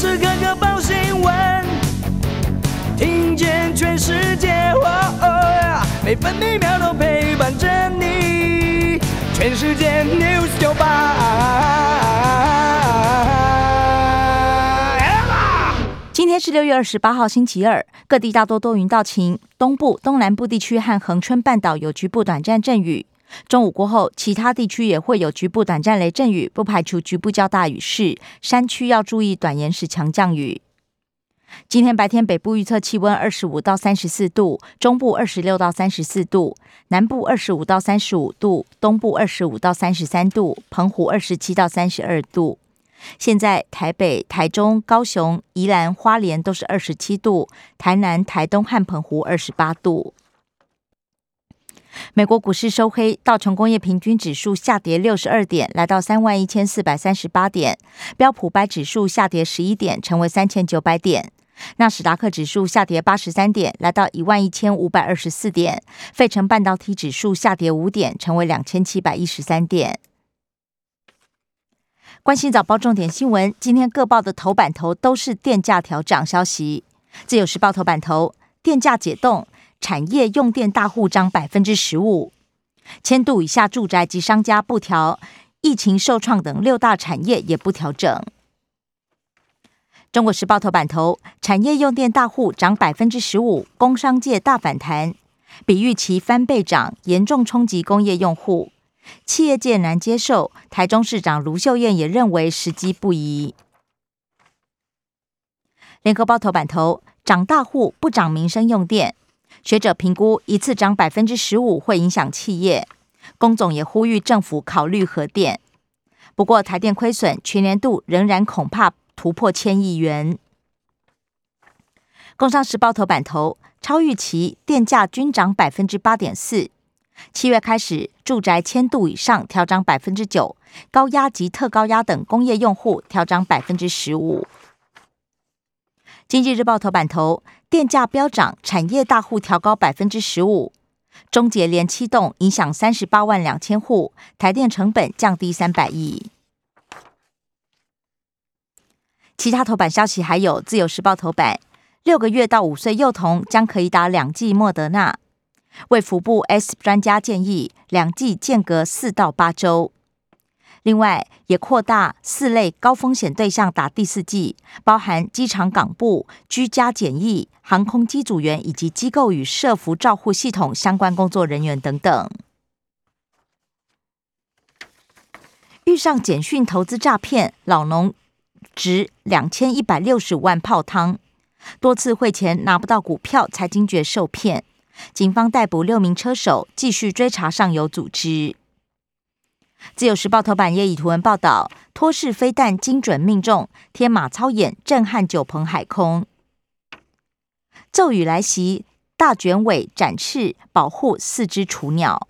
时刻刻报新闻，听见全世界，每分每秒都陪伴着你。全世界 news 九八。今天是六月二十八号，星期二，各地大多多云到晴，东部、东南部地区和恒春半岛有局部短暂阵雨。中午过后，其他地区也会有局部短暂雷阵雨，不排除局部较大雨势。山区要注意短延时强降雨。今天白天北部预测气温二十五到三十四度，中部二十六到三十四度，南部二十五到三十五度，东部二十五到三十三度，澎湖二十七到三十二度。现在台北、台中、高雄、宜兰花莲都是二十七度，台南、台东和澎湖二十八度。美国股市收黑，道琼工业平均指数下跌六十二点，来到三万一千四百三十八点；标普白指数下跌十一点，成为三千九百点；纳斯达克指数下跌八十三点，来到一万一千五百二十四点；费城半导体指数下跌五点，成为两千七百一十三点。关心早报重点新闻，今天各报的头版头都是电价调涨消息。自由时报头版头，电价解冻。产业用电大户涨百分之十五，千度以下住宅及商家不调，疫情受创等六大产业也不调整。中国时报头版头，产业用电大户涨百分之十五，工商界大反弹，比预期翻倍涨，严重冲击工业用户，企业界难接受。台中市长卢秀燕也认为时机不宜。联合报头版头，涨大户不涨民生用电。学者评估，一次涨百分之十五会影响企业。工总也呼吁政府考虑核电。不过，台电亏损全年度仍然恐怕突破千亿元。工商时报头版头，超预期电价均涨百分之八点四。七月开始，住宅千度以上调涨百分之九，高压及特高压等工业用户调涨百分之十五。经济日报头版头。电价飙涨，产业大户调高百分之十五，终结连七动，影响三十八万两千户，台电成本降低三百亿。其他头版消息还有：自由时报头版，六个月到五岁幼童将可以打两剂莫德纳，卫福部 S 专家建议两剂间隔四到八周。另外，也扩大四类高风险对象打第四剂，包含机场港部、居家检疫、航空机组员以及机构与社服照护系统相关工作人员等等。遇上简讯投资诈骗，老农值两千一百六十万泡汤，多次汇钱拿不到股票，才惊觉受骗。警方逮捕六名车手，继续追查上游组织。自由时报头版页以图文报道，托式飞弹精准命中，天马操演震撼九鹏海空。骤雨来袭，大卷尾展翅保护四只雏鸟。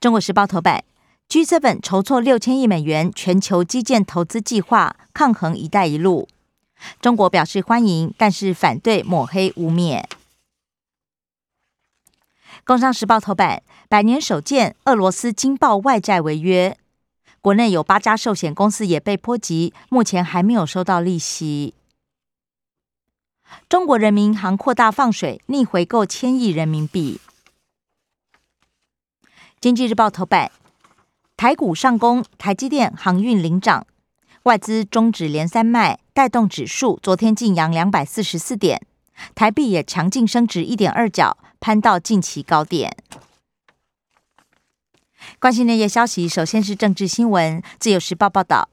中国时报头版，G7 筹措六千亿美元全球基建投资计划，抗衡“一带一路”。中国表示欢迎，但是反对抹黑污蔑。工商时报头版：百年首见，俄罗斯惊爆外债违约，国内有八家寿险公司也被波及，目前还没有收到利息。中国人民银行扩大放水，逆回购千亿人民币。经济日报头版：台股上攻，台积电、航运领涨，外资终止连三卖，带动指数昨天晋阳两百四十四点，台币也强劲升值一点二角。攀到近期高点。关心内页消息，首先是政治新闻。自由时报报道，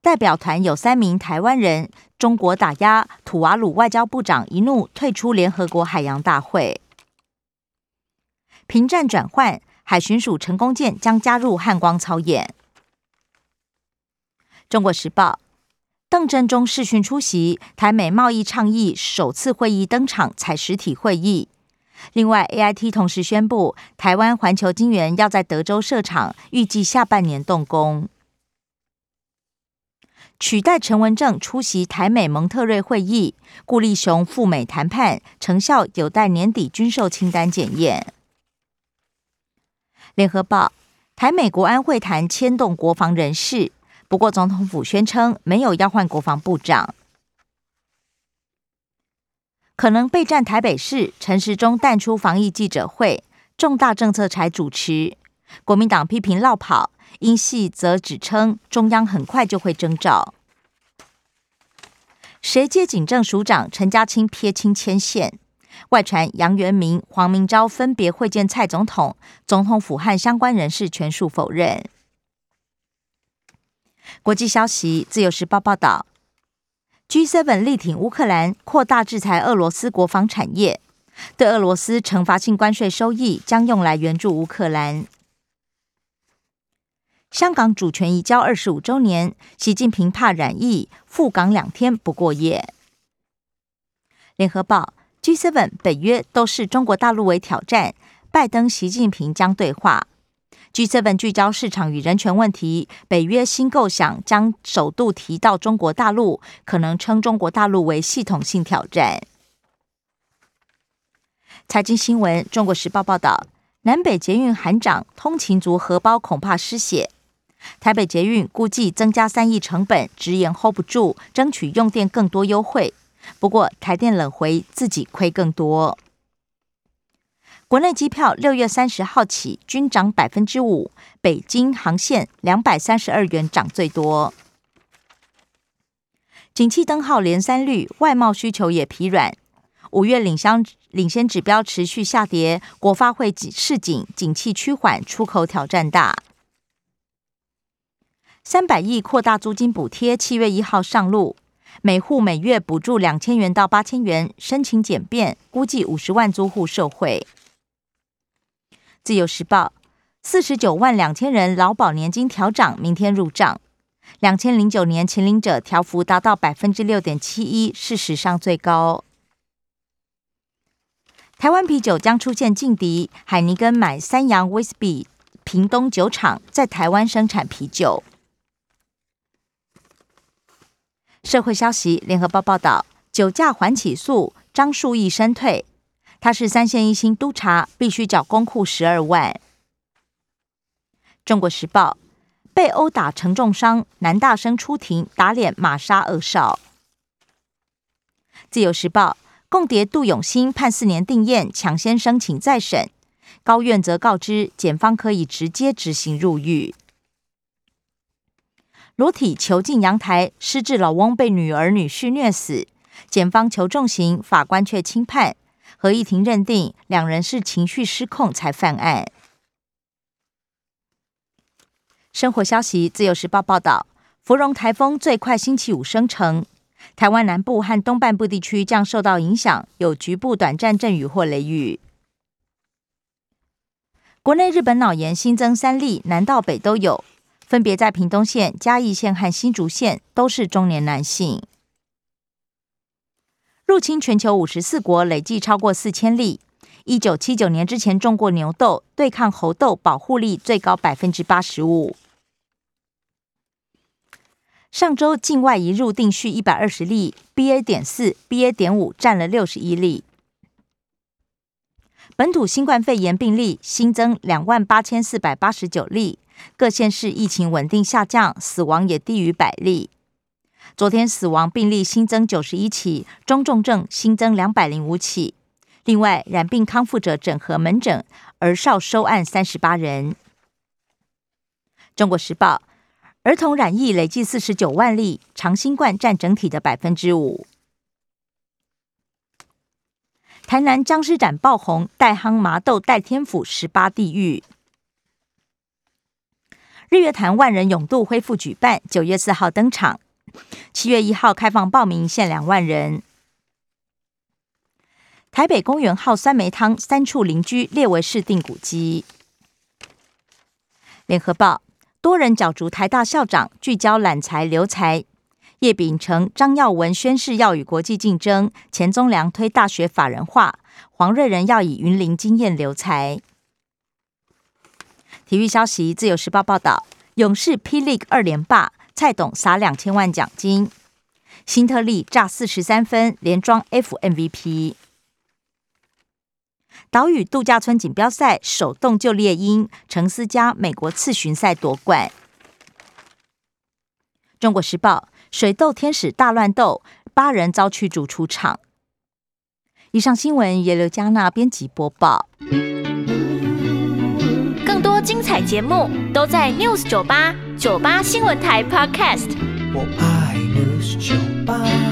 代表团有三名台湾人，中国打压土瓦鲁外交部长一怒退出联合国海洋大会。平战转换，海巡署成功舰将加入汉光操演。中国时报，邓振中视讯出席台美贸易倡议首次会议登场，采实体会议。另外，A I T 同时宣布，台湾环球金源要在德州设厂，预计下半年动工，取代陈文正出席台美蒙特瑞会议。顾立雄赴美谈判成效有待年底军售清单检验。联合报，台美国安会谈牵动国防人士，不过总统府宣称没有要换国防部长。可能备战台北市，陈时中淡出防疫记者会，重大政策才主持。国民党批评落跑，英系则指称中央很快就会征召。谁接警政署长？陈家清撇清牵线。外传杨元明、黄明昭分别会见蔡总统，总统府和相关人士全数否认。国际消息，《自由时报》报道。G7 力挺乌克兰，扩大制裁俄罗斯国防产业。对俄罗斯惩罚性关税收益将用来援助乌克兰。香港主权移交二十五周年，习近平怕染疫，赴港两天不过夜。联合报：G7 北约都视中国大陆为挑战，拜登、习近平将对话。G7 聚焦市场与人权问题，北约新构想将首度提到中国大陆，可能称中国大陆为系统性挑战。财经新闻，《中国时报》报道，南北捷运喊涨，通勤族荷包恐怕失血。台北捷运估计增加三亿成本，直言 hold 不住，争取用电更多优惠。不过台电冷回，自己亏更多。国内机票六月三十号起均涨百分之五，北京航线两百三十二元涨最多。景气灯号连三绿，外贸需求也疲软。五月领先领先指标持续下跌，国发会示警，景气趋缓，出口挑战大。三百亿扩大租金补贴，七月一号上路，每户每月补助两千元到八千元，申请简便，估计五十万租户受惠。自由时报：四十九万两千人劳保年金调涨，明天入账。两千零九年秦领者调幅达到百分之六点七一，是史上最高。台湾啤酒将出现劲敌，海尼根买三洋威士比屏东酒厂在台湾生产啤酒。社会消息：联合报报道，酒驾还起诉，张树义身退。他是三线一星督察，必须缴公库十二万。中国时报被殴打成重伤，男大生出庭打脸马杀二少。自由时报共谍杜永新判四年定验，抢先申请再审，高院则告知检方可以直接执行入狱。裸体囚禁阳台，失智老翁被女儿女婿虐死，检方求重刑，法官却轻判。合议庭认定两人是情绪失控才犯案。生活消息：自由时报报道，芙蓉台风最快星期五生成，台湾南部和东半部地区将受到影响，有局部短暂阵雨或雷雨。国内日本脑炎新增三例，南到北都有，分别在屏东县、嘉义县和新竹县，都是中年男性。入侵全球五十四国，累计超过四千例。一九七九年之前种过牛痘，对抗猴痘保护力最高百分之八十五。上周境外移入定序一百二十例，BA. 点四、BA. 点五占了六十一例。本土新冠肺炎病例新增两万八千四百八十九例，各县市疫情稳定下降，死亡也低于百例。昨天死亡病例新增九十一起，中重症新增两百零五起。另外，染病康复者整合门诊，儿少收案三十八人。中国时报：儿童染疫累计四十九万例，长新冠占整体的百分之五。台南僵尸展爆红，代夯麻豆代天府十八地狱。日月潭万人勇渡恢复举办，九月四号登场。七月一号开放报名，限两万人。台北公园号酸梅汤三处邻居列为市定古迹。联合报多人角逐台大校长，聚焦揽才留才。叶秉成、张耀文宣誓要与国际竞争，钱宗良推大学法人化，黄瑞仁要以云林经验留才。体育消息：自由时报报道，勇士 P League 二连霸。蔡董撒两千万奖金。新特利炸四十三分连庄 fmvp 岛屿度假村锦标赛手动就猎鹰程思佳美国次巡赛夺冠。中国时报水痘天使大乱斗八人遭驱逐出场。以上新闻也刘加纳编辑播报。更多精彩节目都在 news 酒吧酒吧新闻台 Podcast 我爱的是酒吧。